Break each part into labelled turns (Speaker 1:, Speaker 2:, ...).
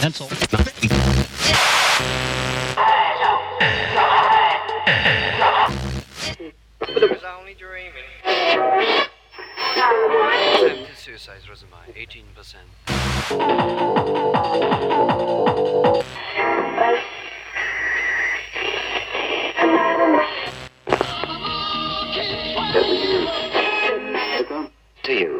Speaker 1: Pencil.
Speaker 2: was only dreaming. Attempted suicide was mine, 18%.
Speaker 3: to you.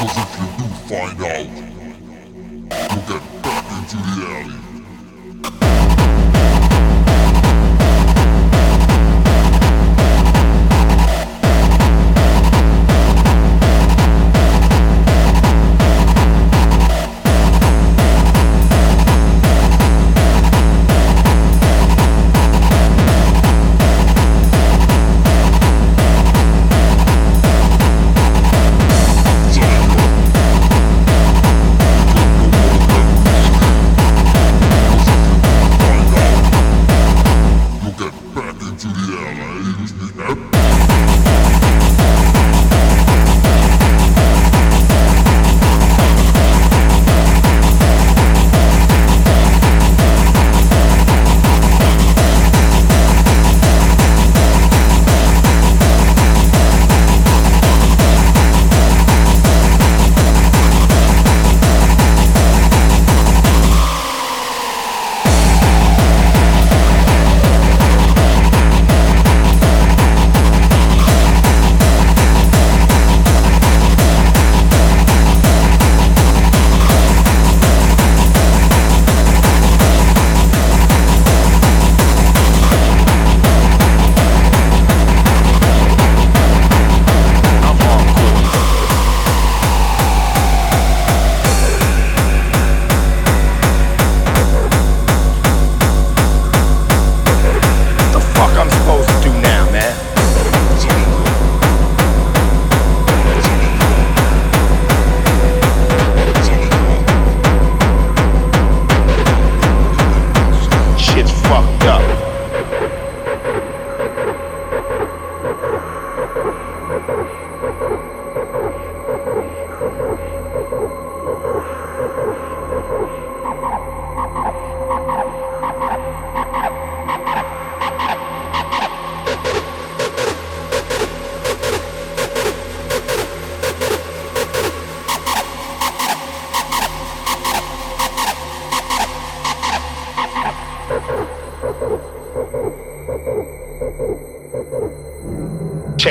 Speaker 3: Cause if you do find out, you'll get back into the alley.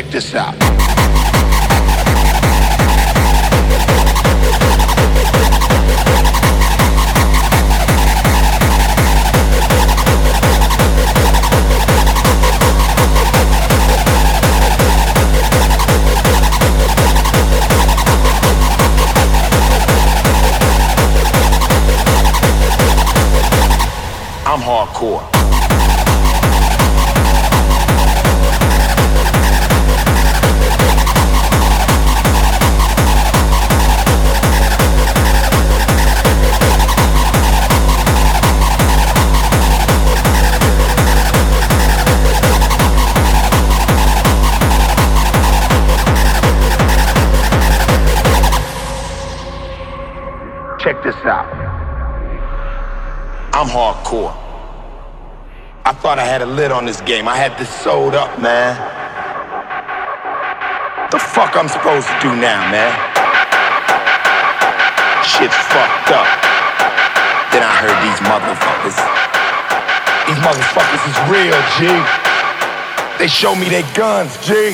Speaker 4: This out. I'm hardcore. I'm hardcore. I thought I had a lid on this game. I had this sold up, man. The fuck I'm supposed to do now, man? Shit's fucked up. Then I heard these motherfuckers. These motherfuckers is real, G. They show me their guns, G.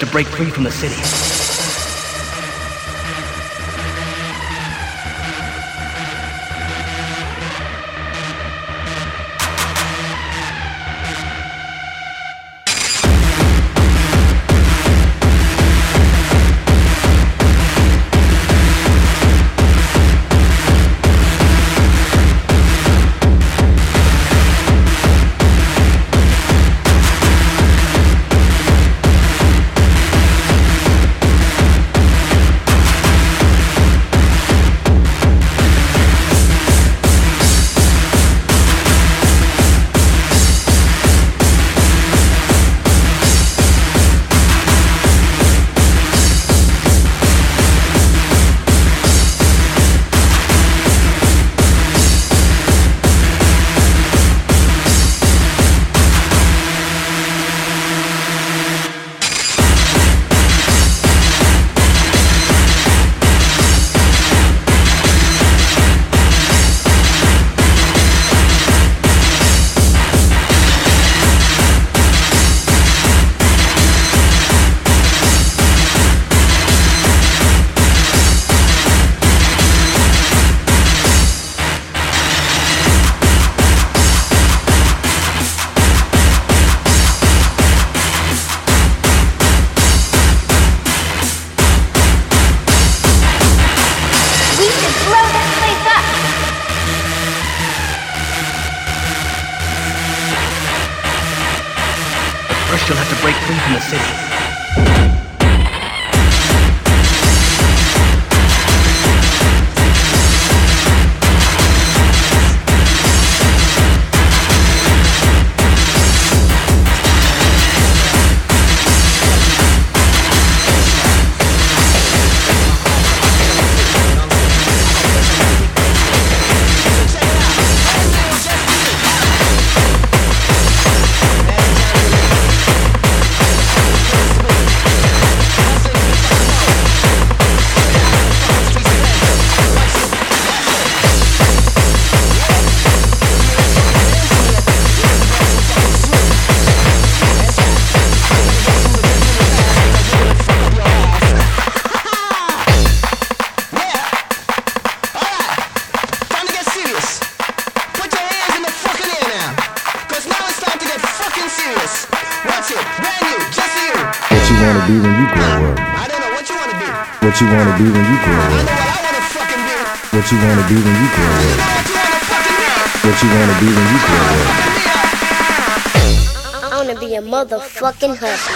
Speaker 5: to break free from the city.
Speaker 6: fucking
Speaker 7: hustle.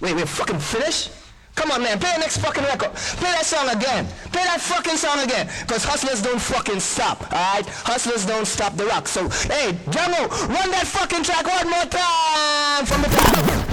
Speaker 6: Wait, we're fucking finished? Come on, man, play the next fucking record. Play that song again. Play that fucking song again. Because hustlers don't fucking stop, alright? Hustlers don't stop the rock. So, hey, Django, run that fucking track one more time from the top.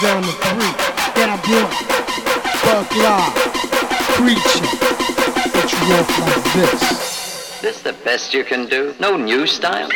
Speaker 8: down the
Speaker 9: three. Then I
Speaker 8: blunt, buck live, preaching. But you off like this.
Speaker 10: This the best you can do? No new style?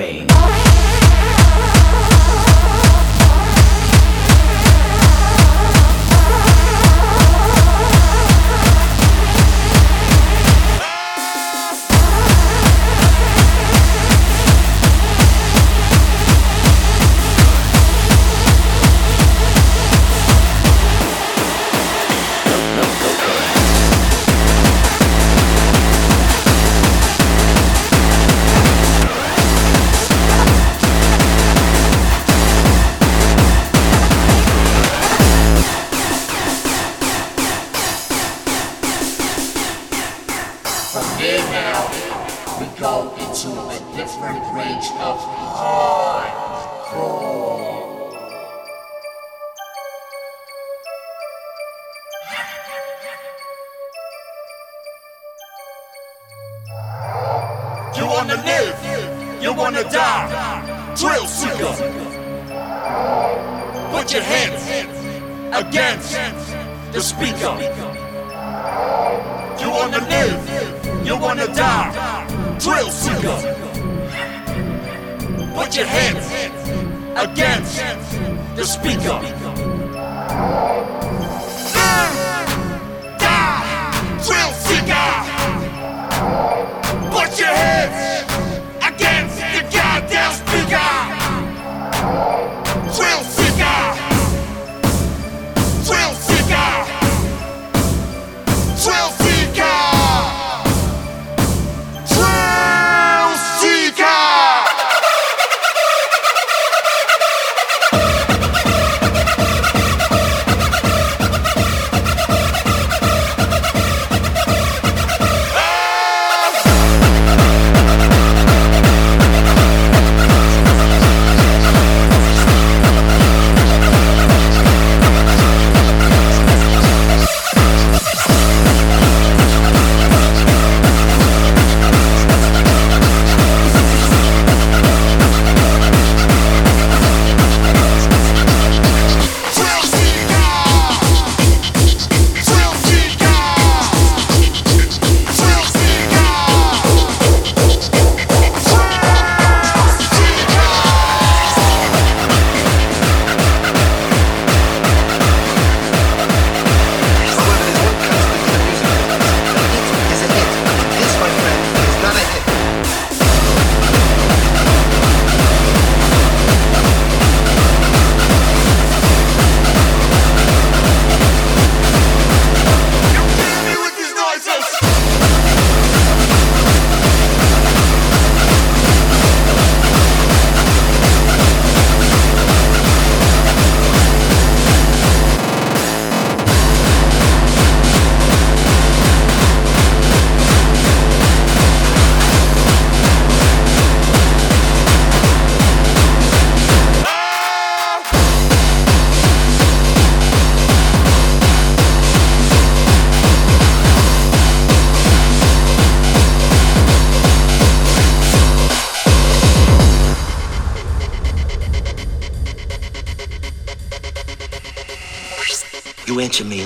Speaker 8: pain.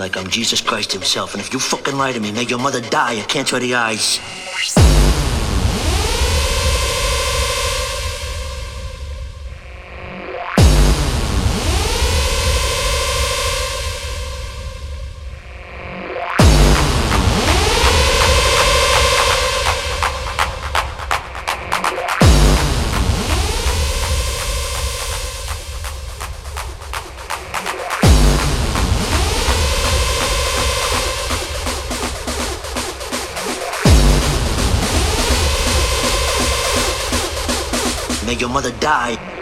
Speaker 8: like
Speaker 11: I'm Jesus Christ himself. And if you fucking lie to me, make your mother die of cancer of the eyes. die.